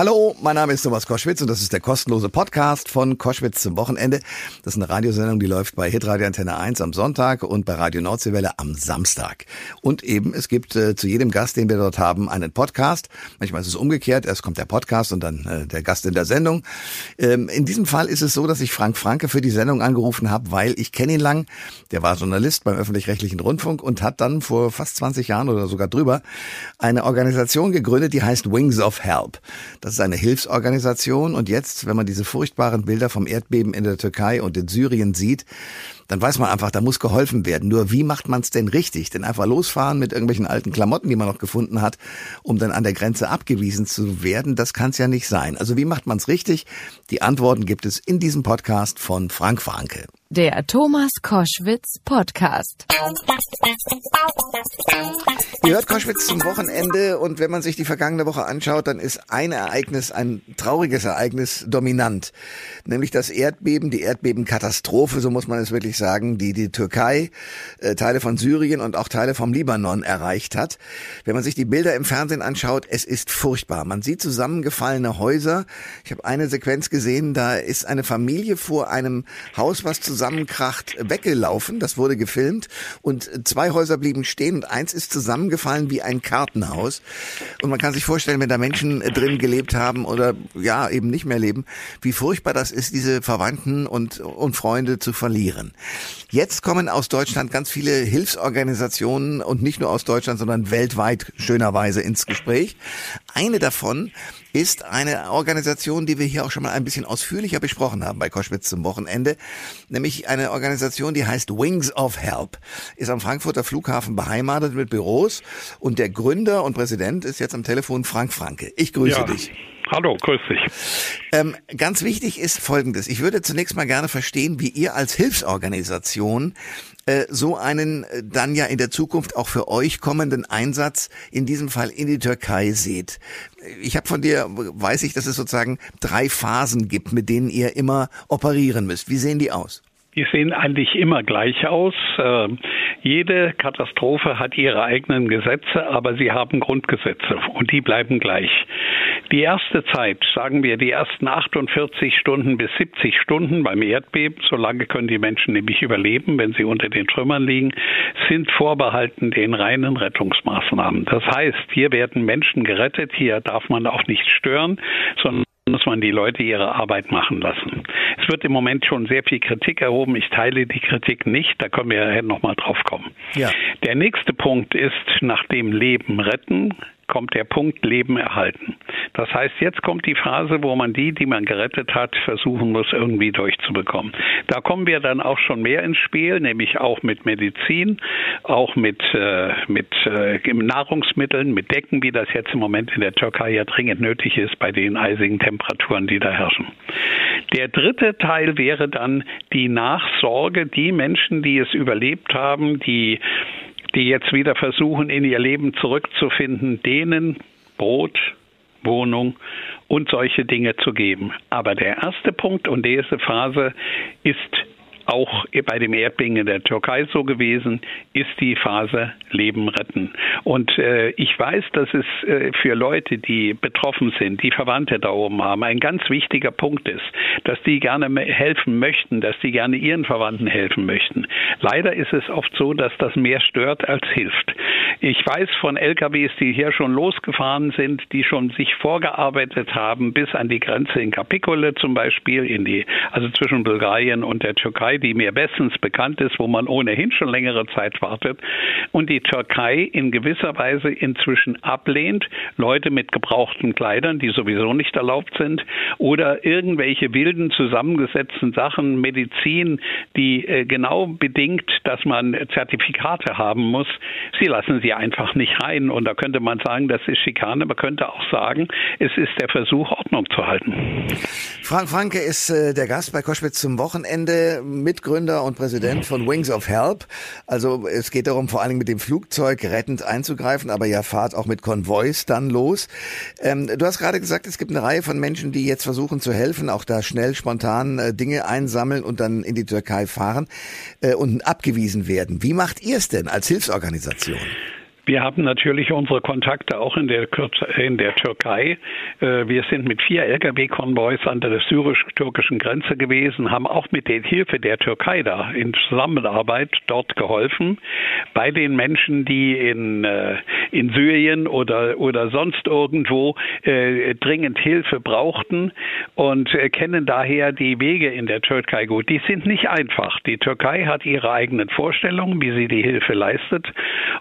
Hallo, mein Name ist Thomas Koschwitz und das ist der kostenlose Podcast von Koschwitz zum Wochenende. Das ist eine Radiosendung, die läuft bei Hitradio Antenne 1 am Sonntag und bei Radio Nordseewelle am Samstag. Und eben, es gibt äh, zu jedem Gast, den wir dort haben, einen Podcast. Manchmal ist es umgekehrt, erst kommt der Podcast und dann äh, der Gast in der Sendung. Ähm, in diesem Fall ist es so, dass ich Frank Franke für die Sendung angerufen habe, weil ich kenne ihn lang. Der war Journalist beim öffentlich-rechtlichen Rundfunk und hat dann vor fast 20 Jahren oder sogar drüber eine Organisation gegründet, die heißt Wings of Help. Das das ist eine Hilfsorganisation und jetzt, wenn man diese furchtbaren Bilder vom Erdbeben in der Türkei und in Syrien sieht, dann weiß man einfach, da muss geholfen werden. Nur wie macht man es denn richtig? Denn einfach losfahren mit irgendwelchen alten Klamotten, die man noch gefunden hat, um dann an der Grenze abgewiesen zu werden, das kann es ja nicht sein. Also wie macht man es richtig? Die Antworten gibt es in diesem Podcast von Frank Franke. Der Thomas Koschwitz Podcast. Ihr hört Koschwitz zum Wochenende und wenn man sich die vergangene Woche anschaut, dann ist ein Ereignis, ein trauriges Ereignis dominant. Nämlich das Erdbeben, die Erdbebenkatastrophe, so muss man es wirklich sagen, die die Türkei, äh, Teile von Syrien und auch Teile vom Libanon erreicht hat. Wenn man sich die Bilder im Fernsehen anschaut, es ist furchtbar. Man sieht zusammengefallene Häuser. Ich habe eine Sequenz gesehen, da ist eine Familie vor einem Haus, was zusammen zusammenkracht weggelaufen. Das wurde gefilmt und zwei Häuser blieben stehen und eins ist zusammengefallen wie ein Kartenhaus. Und man kann sich vorstellen, wenn da Menschen drin gelebt haben oder ja eben nicht mehr leben, wie furchtbar das ist, diese Verwandten und, und Freunde zu verlieren. Jetzt kommen aus Deutschland ganz viele Hilfsorganisationen und nicht nur aus Deutschland, sondern weltweit schönerweise ins Gespräch. Eine davon ist eine Organisation, die wir hier auch schon mal ein bisschen ausführlicher besprochen haben bei Koschwitz zum Wochenende, nämlich eine Organisation, die heißt Wings of Help, ist am Frankfurter Flughafen beheimatet mit Büros und der Gründer und Präsident ist jetzt am Telefon Frank Franke. Ich grüße ja. dich. Hallo, grüß dich. Ähm, ganz wichtig ist Folgendes. Ich würde zunächst mal gerne verstehen, wie ihr als Hilfsorganisation äh, so einen äh, dann ja in der Zukunft auch für euch kommenden Einsatz, in diesem Fall in die Türkei seht. Ich habe von dir, weiß ich, dass es sozusagen drei Phasen gibt, mit denen ihr immer operieren müsst. Wie sehen die aus? Die sehen eigentlich immer gleich aus. Ähm, jede Katastrophe hat ihre eigenen Gesetze, aber sie haben Grundgesetze und die bleiben gleich. Die erste Zeit, sagen wir die ersten 48 Stunden bis 70 Stunden beim Erdbeben, so lange können die Menschen nämlich überleben, wenn sie unter den Trümmern liegen, sind vorbehalten den reinen Rettungsmaßnahmen. Das heißt, hier werden Menschen gerettet, hier darf man auch nicht stören, sondern muss man die Leute ihre Arbeit machen lassen. Es wird im Moment schon sehr viel Kritik erhoben. Ich teile die Kritik nicht. Da können wir ja nochmal drauf kommen. Ja. Der nächste Punkt ist nach dem Leben retten kommt der Punkt Leben erhalten. Das heißt, jetzt kommt die Phase, wo man die, die man gerettet hat, versuchen muss, irgendwie durchzubekommen. Da kommen wir dann auch schon mehr ins Spiel, nämlich auch mit Medizin, auch mit, äh, mit äh, Nahrungsmitteln, mit Decken, wie das jetzt im Moment in der Türkei ja dringend nötig ist bei den eisigen Temperaturen, die da herrschen. Der dritte Teil wäre dann die Nachsorge, die Menschen, die es überlebt haben, die die jetzt wieder versuchen, in ihr Leben zurückzufinden, denen Brot, Wohnung und solche Dinge zu geben. Aber der erste Punkt und diese Phase ist auch bei dem Erdbeben in der Türkei so gewesen, ist die Phase Leben retten. Und äh, ich weiß, dass es äh, für Leute, die betroffen sind, die Verwandte da oben haben, ein ganz wichtiger Punkt ist, dass die gerne helfen möchten, dass die gerne ihren Verwandten helfen möchten. Leider ist es oft so, dass das mehr stört als hilft. Ich weiß von LKWs, die hier schon losgefahren sind, die schon sich vorgearbeitet haben bis an die Grenze in Kapikole zum Beispiel, in die, also zwischen Bulgarien und der Türkei, die mir bestens bekannt ist, wo man ohnehin schon längere Zeit wartet, und die Türkei in gewisser Weise inzwischen ablehnt, Leute mit gebrauchten Kleidern, die sowieso nicht erlaubt sind, oder irgendwelche wilden zusammengesetzten Sachen, Medizin, die äh, genau bedingt, dass man Zertifikate haben muss, sie lassen sie einfach nicht rein. Und da könnte man sagen, das ist Schikane. Man könnte auch sagen, es ist der Versuch, Ordnung zu halten. Frank Franke ist äh, der Gast bei Koschwitz zum Wochenende. Mitgründer und Präsident von Wings of Help. Also es geht darum, vor allen Dingen mit dem Flugzeug rettend einzugreifen, aber ja fahrt auch mit Konvois dann los. Ähm, du hast gerade gesagt, es gibt eine Reihe von Menschen, die jetzt versuchen zu helfen, auch da schnell spontan äh, Dinge einsammeln und dann in die Türkei fahren äh, und abgewiesen werden. Wie macht ihr es denn als Hilfsorganisation? Wir haben natürlich unsere Kontakte auch in der, in der Türkei. Äh, wir sind mit vier Lkw-Konvois an der syrisch-türkischen Grenze gewesen, haben auch mit der Hilfe der Türkei da in Zusammenarbeit dort geholfen bei den Menschen, die in, äh, in Syrien oder, oder sonst irgendwo äh, dringend Hilfe brauchten und kennen daher die Wege in der Türkei gut. Die sind nicht einfach. Die Türkei hat ihre eigenen Vorstellungen, wie sie die Hilfe leistet.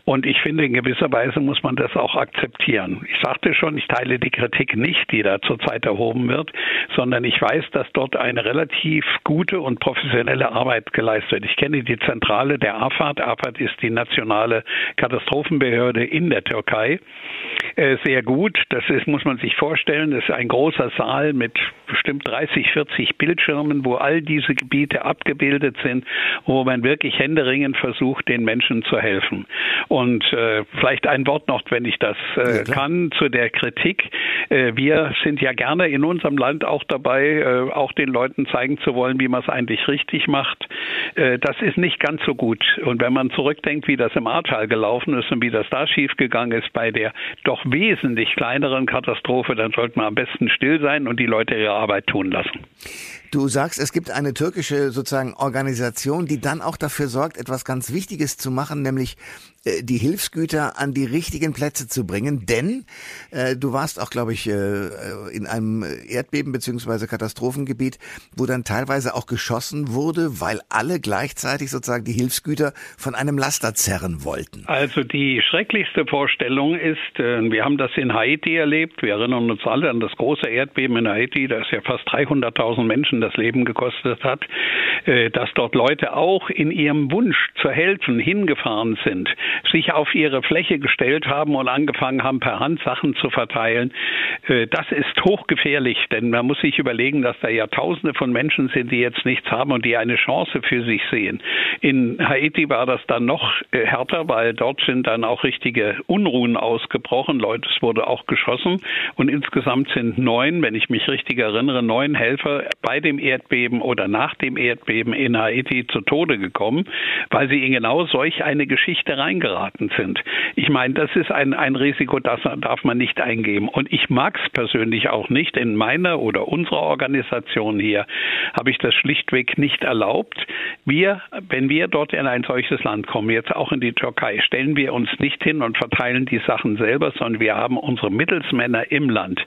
Und ich finde, in gewisser Weise muss man das auch akzeptieren. Ich sagte schon, ich teile die Kritik nicht, die da zurzeit erhoben wird, sondern ich weiß, dass dort eine relativ gute und professionelle Arbeit geleistet wird. Ich kenne die Zentrale der AFAD. AFAD ist die nationale Katastrophenbehörde in der Türkei. Äh, sehr gut. Das ist, muss man sich vorstellen, das ist ein großer Saal mit bestimmt 30, 40 Bildschirmen, wo all diese Gebiete abgebildet sind, wo man wirklich händeringend versucht, den Menschen zu helfen. Und äh, vielleicht ein Wort noch, wenn ich das äh, ja, kann, zu der Kritik. Äh, wir sind ja gerne in unserem Land auch dabei, äh, auch den Leuten zeigen zu wollen, wie man es eigentlich richtig macht. Äh, das ist nicht ganz so gut. Und wenn man zurückdenkt, wie das im Ahrtal gelaufen ist und wie das da schiefgegangen ist bei der doch wesentlich kleineren Katastrophe, dann sollte man am besten still sein und die Leute ihre Arbeit tun lassen. Du sagst, es gibt eine türkische sozusagen Organisation, die dann auch dafür sorgt, etwas ganz Wichtiges zu machen, nämlich die Hilfsgüter an die richtigen Plätze zu bringen. Denn äh, du warst auch, glaube ich, äh, in einem Erdbeben beziehungsweise Katastrophengebiet, wo dann teilweise auch geschossen wurde, weil alle gleichzeitig sozusagen die Hilfsgüter von einem Laster zerren wollten. Also die schrecklichste Vorstellung ist, äh, wir haben das in Haiti erlebt. Wir erinnern uns alle an das große Erdbeben in Haiti, das ja fast 300.000 Menschen Menschen das Leben gekostet hat, äh, dass dort Leute auch in ihrem Wunsch zu helfen hingefahren sind, sich auf ihre Fläche gestellt haben und angefangen haben, per Hand Sachen zu verteilen. Äh, das ist hochgefährlich, denn man muss sich überlegen, dass da ja Tausende von Menschen sind, die jetzt nichts haben und die eine Chance für sich sehen. In Haiti war das dann noch äh, härter, weil dort sind dann auch richtige Unruhen ausgebrochen. Leute, es wurde auch geschossen und insgesamt sind neun, wenn ich mich richtig erinnere, neun Helfer bei dem Erdbeben oder nach dem Erdbeben in Haiti zu Tode gekommen, weil sie in genau solch eine Geschichte reingeraten sind. Ich meine, das ist ein, ein Risiko, das darf man nicht eingeben. Und ich mag es persönlich auch nicht. In meiner oder unserer Organisation hier habe ich das schlichtweg nicht erlaubt. Wir, wenn wir dort in ein solches Land kommen, jetzt auch in die Türkei, stellen wir uns nicht hin und verteilen die Sachen selber, sondern wir haben unsere Mittelsmänner im Land.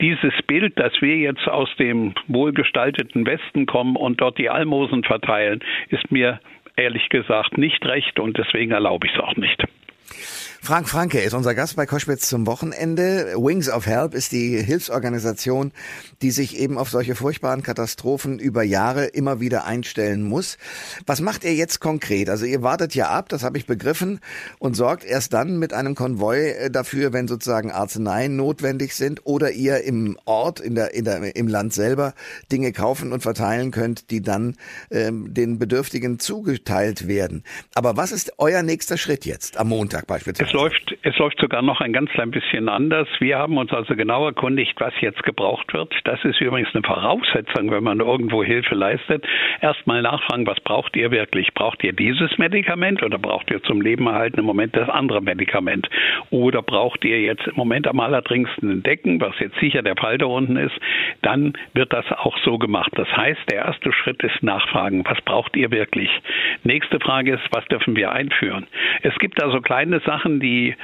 Dieses Bild, das wir jetzt aus dem wohlgestalteten Westen kommen und dort die Almosen verteilen, ist mir ehrlich gesagt nicht recht und deswegen erlaube ich es auch nicht. Frank Franke ist unser Gast bei Koschwitz zum Wochenende. Wings of Help ist die Hilfsorganisation, die sich eben auf solche furchtbaren Katastrophen über Jahre immer wieder einstellen muss. Was macht ihr jetzt konkret? Also ihr wartet ja ab, das habe ich begriffen, und sorgt erst dann mit einem Konvoi äh, dafür, wenn sozusagen Arzneien notwendig sind oder ihr im Ort, in der, in der, im Land selber Dinge kaufen und verteilen könnt, die dann ähm, den Bedürftigen zugeteilt werden. Aber was ist euer nächster Schritt jetzt, am Montag beispielsweise? Läuft, es läuft sogar noch ein ganz klein bisschen anders. Wir haben uns also genau erkundigt, was jetzt gebraucht wird. Das ist übrigens eine Voraussetzung, wenn man irgendwo Hilfe leistet. Erstmal nachfragen, was braucht ihr wirklich? Braucht ihr dieses Medikament oder braucht ihr zum Leben erhalten im Moment das andere Medikament? Oder braucht ihr jetzt im Moment am allerdringendsten ein Decken, was jetzt sicher der Fall da unten ist? Dann wird das auch so gemacht. Das heißt, der erste Schritt ist nachfragen, was braucht ihr wirklich? Nächste Frage ist, was dürfen wir einführen? Es gibt also kleine Sachen, die,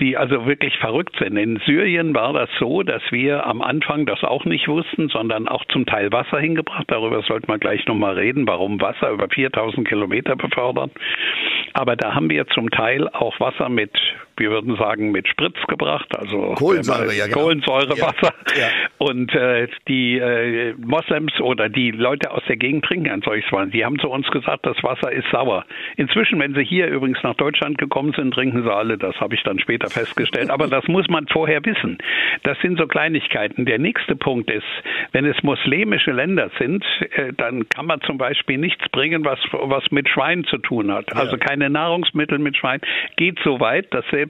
die also wirklich verrückt sind. In Syrien war das so, dass wir am Anfang das auch nicht wussten, sondern auch zum Teil Wasser hingebracht. Darüber sollten wir gleich nochmal reden, warum Wasser über 4000 Kilometer befördert. Aber da haben wir zum Teil auch Wasser mit wir würden sagen, mit Spritz gebracht, also Kohlensäure, ja, genau. Kohlensäurewasser. Ja, ja. Und äh, die äh, Moslems oder die Leute aus der Gegend trinken ein solches Wasser. Die haben zu uns gesagt, das Wasser ist sauer. Inzwischen, wenn sie hier übrigens nach Deutschland gekommen sind, trinken sie alle. Das habe ich dann später festgestellt. Aber das muss man vorher wissen. Das sind so Kleinigkeiten. Der nächste Punkt ist, wenn es muslimische Länder sind, äh, dann kann man zum Beispiel nichts bringen, was was mit Schwein zu tun hat. Also keine Nahrungsmittel mit Schwein. Geht so weit, dass selbst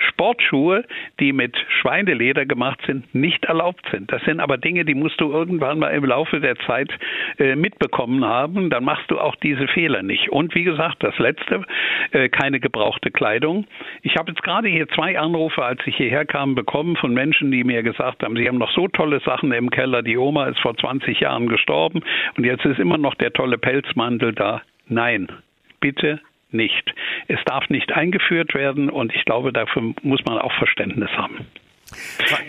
Sportschuhe, die mit Schweineleder gemacht sind, nicht erlaubt sind. Das sind aber Dinge, die musst du irgendwann mal im Laufe der Zeit äh, mitbekommen haben. Dann machst du auch diese Fehler nicht. Und wie gesagt, das Letzte, äh, keine gebrauchte Kleidung. Ich habe jetzt gerade hier zwei Anrufe, als ich hierher kam, bekommen von Menschen, die mir gesagt haben, sie haben noch so tolle Sachen im Keller. Die Oma ist vor 20 Jahren gestorben und jetzt ist immer noch der tolle Pelzmantel da. Nein, bitte nicht. Es darf nicht eingeführt werden und ich glaube, dafür muss man auch Verständnis haben.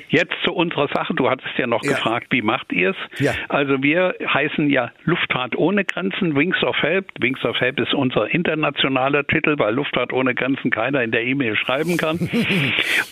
Jetzt zu unserer Sache. Du hattest ja noch ja. gefragt, wie macht ihr es? Ja. Also wir heißen ja Luftfahrt ohne Grenzen, Wings of Help. Wings of Help ist unser internationaler Titel, weil Luftfahrt ohne Grenzen keiner in der E-Mail schreiben kann.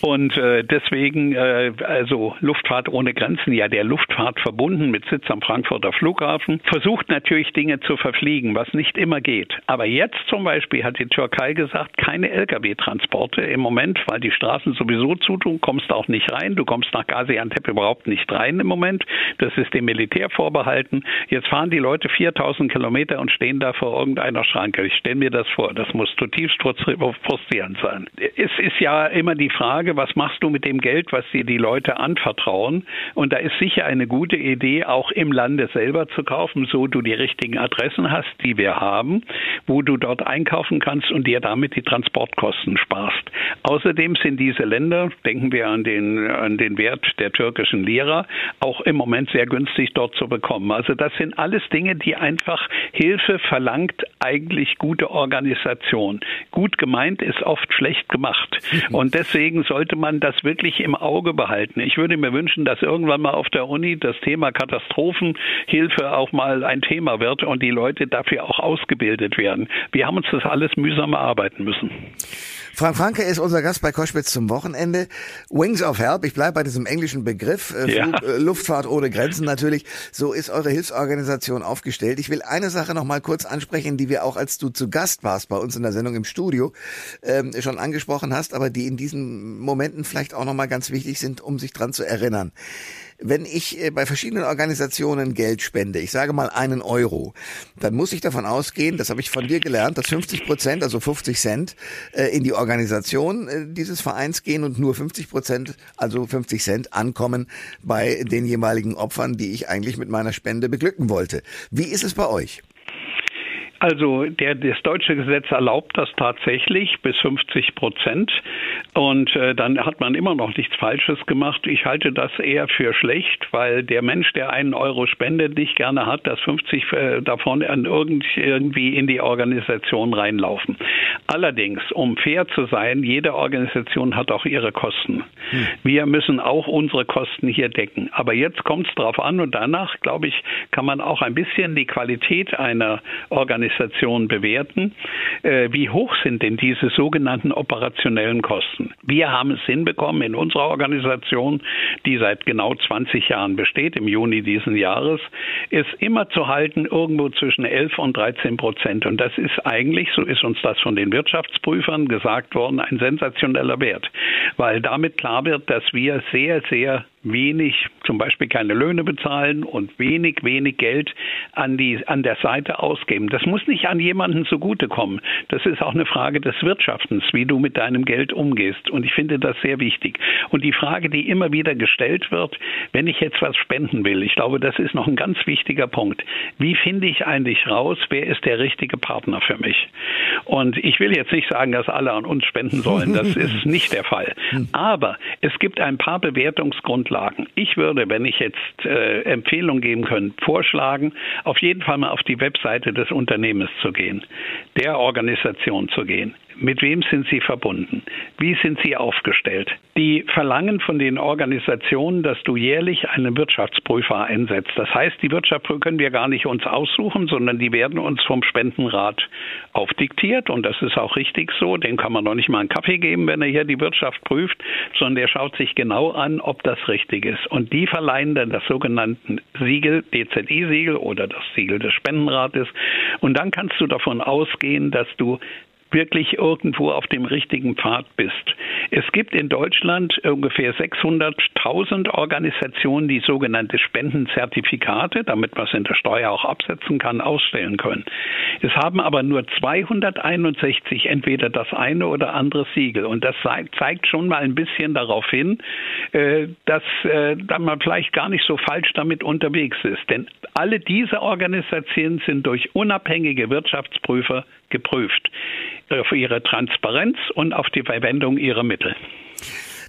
Und äh, deswegen, äh, also Luftfahrt ohne Grenzen, ja der Luftfahrt verbunden mit Sitz am Frankfurter Flughafen, versucht natürlich Dinge zu verfliegen, was nicht immer geht. Aber jetzt zum Beispiel hat die Türkei gesagt, keine Lkw-Transporte im Moment, weil die Straßen sowieso zutun, kommst du auch nicht nicht rein. Du kommst nach Gaziantep überhaupt nicht rein im Moment. Das ist dem Militär vorbehalten. Jetzt fahren die Leute 4000 Kilometer und stehen da vor irgendeiner Schranke. Ich stelle mir das vor. Das muss zutiefst frustrierend sein. Es ist ja immer die Frage, was machst du mit dem Geld, was dir die Leute anvertrauen? Und da ist sicher eine gute Idee, auch im Lande selber zu kaufen, so du die richtigen Adressen hast, die wir haben, wo du dort einkaufen kannst und dir damit die Transportkosten sparst. Außerdem sind diese Länder, denken wir an den an den Wert der türkischen Lira auch im Moment sehr günstig dort zu bekommen. Also das sind alles Dinge, die einfach Hilfe verlangt, eigentlich gute Organisation. Gut gemeint ist oft schlecht gemacht. Und deswegen sollte man das wirklich im Auge behalten. Ich würde mir wünschen, dass irgendwann mal auf der Uni das Thema Katastrophenhilfe auch mal ein Thema wird und die Leute dafür auch ausgebildet werden. Wir haben uns das alles mühsam erarbeiten müssen. Frank Franke ist unser Gast bei Koschwitz zum Wochenende. Wings of Help, ich bleibe bei diesem englischen Begriff, äh, ja. Flug, äh, Luftfahrt ohne Grenzen natürlich. So ist eure Hilfsorganisation aufgestellt. Ich will eine Sache noch mal kurz ansprechen, die wir auch, als du zu Gast warst bei uns in der Sendung im Studio, ähm, schon angesprochen hast, aber die in diesen Momenten vielleicht auch noch mal ganz wichtig sind, um sich dran zu erinnern wenn ich äh, bei verschiedenen Organisationen Geld spende, ich sage mal einen Euro, dann muss ich davon ausgehen, das habe ich von dir gelernt, dass 50 Prozent, also 50 Cent, äh, in die Organisation äh, dieses Vereins gehen und nur 50 Prozent, also 50 Cent, ankommen bei den jeweiligen Opfern, die ich eigentlich mit meiner Spende beglücken wollte. Wie ist es bei euch? Also der, das deutsche Gesetz erlaubt das tatsächlich bis 50 Prozent und äh, dann hat man immer noch nichts Falsches gemacht. Ich halte das eher für schlecht, weil der Mensch, der einen Euro spendet, nicht gerne hat, dass 50 äh, davon irgendwie in die Organisation reinlaufen. Allerdings, um fair zu sein, jede Organisation hat auch ihre Kosten. Hm. Wir müssen auch unsere Kosten hier decken. Aber jetzt kommt es darauf an und danach, glaube ich, kann man auch ein bisschen die Qualität einer Organisation Organisation bewerten. Äh, wie hoch sind denn diese sogenannten operationellen Kosten? Wir haben es hinbekommen in unserer Organisation, die seit genau 20 Jahren besteht, im Juni diesen Jahres, es immer zu halten irgendwo zwischen 11 und 13 Prozent. Und das ist eigentlich, so ist uns das von den Wirtschaftsprüfern gesagt worden, ein sensationeller Wert, weil damit klar wird, dass wir sehr, sehr wenig, zum Beispiel keine Löhne bezahlen und wenig, wenig Geld an die, an der Seite ausgeben. Das muss nicht an jemanden zugutekommen. Das ist auch eine Frage des Wirtschaftens, wie du mit deinem Geld umgehst. Und ich finde das sehr wichtig. Und die Frage, die immer wieder gestellt wird, wenn ich jetzt was spenden will, ich glaube, das ist noch ein ganz wichtiger Punkt. Wie finde ich eigentlich raus, wer ist der richtige Partner für mich? Und ich will jetzt nicht sagen, dass alle an uns spenden sollen. Das ist nicht der Fall. Aber es gibt ein paar Bewertungsgrundlagen, Grundlagen. Ich würde, wenn ich jetzt äh, Empfehlungen geben könnte, vorschlagen, auf jeden Fall mal auf die Webseite des Unternehmens zu gehen, der Organisation zu gehen. Mit wem sind sie verbunden? Wie sind sie aufgestellt? Die verlangen von den Organisationen, dass du jährlich einen Wirtschaftsprüfer einsetzt. Das heißt, die Wirtschaftsprüfer können wir gar nicht uns aussuchen, sondern die werden uns vom Spendenrat aufdiktiert. Und das ist auch richtig so. Den kann man noch nicht mal einen Kaffee geben, wenn er hier die Wirtschaft prüft, sondern der schaut sich genau an, ob das richtig ist. Und die verleihen dann das sogenannte Siegel, DZI-Siegel oder das Siegel des Spendenrates. Und dann kannst du davon ausgehen, dass du wirklich irgendwo auf dem richtigen Pfad bist. Es gibt in Deutschland ungefähr 600.000 Organisationen, die sogenannte Spendenzertifikate, damit man es in der Steuer auch absetzen kann, ausstellen können. Es haben aber nur 261 entweder das eine oder andere Siegel. Und das zeigt schon mal ein bisschen darauf hin, äh, dass äh, man vielleicht gar nicht so falsch damit unterwegs ist. Denn alle diese Organisationen sind durch unabhängige Wirtschaftsprüfer geprüft. Für ihre Transparenz und auf die Verwendung ihrer Mittel.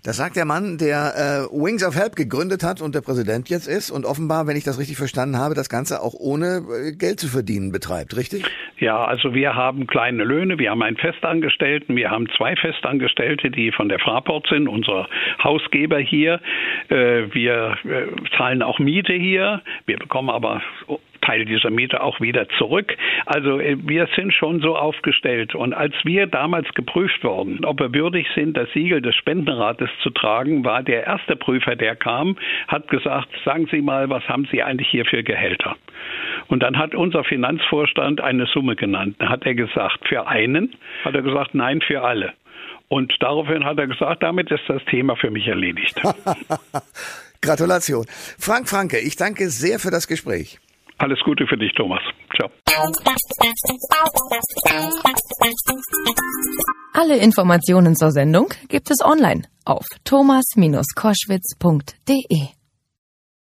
Das sagt der Mann, der äh, Wings of Help gegründet hat und der Präsident jetzt ist und offenbar, wenn ich das richtig verstanden habe, das Ganze auch ohne äh, Geld zu verdienen betreibt, richtig? Ja, also wir haben kleine Löhne, wir haben einen Festangestellten, wir haben zwei Festangestellte, die von der Fraport sind, unser Hausgeber hier. Äh, wir äh, zahlen auch Miete hier, wir bekommen aber Teil dieser Miete auch wieder zurück. Also äh, wir sind schon so aufgestellt. Und als wir damals geprüft wurden, ob wir würdig sind, das Siegel des Spendenrates zu tragen, war der erste Prüfer, der kam, hat gesagt, sagen Sie mal, was haben Sie eigentlich hier für Gehälter? Und dann hat unser Finanzvorstand eine Summe genannt. Da hat er gesagt, für einen, hat er gesagt, nein, für alle. Und daraufhin hat er gesagt, damit ist das Thema für mich erledigt. Gratulation. Frank Franke, ich danke sehr für das Gespräch. Alles Gute für dich, Thomas. Ciao. Alle Informationen zur Sendung gibt es online auf thomas-koschwitz.de.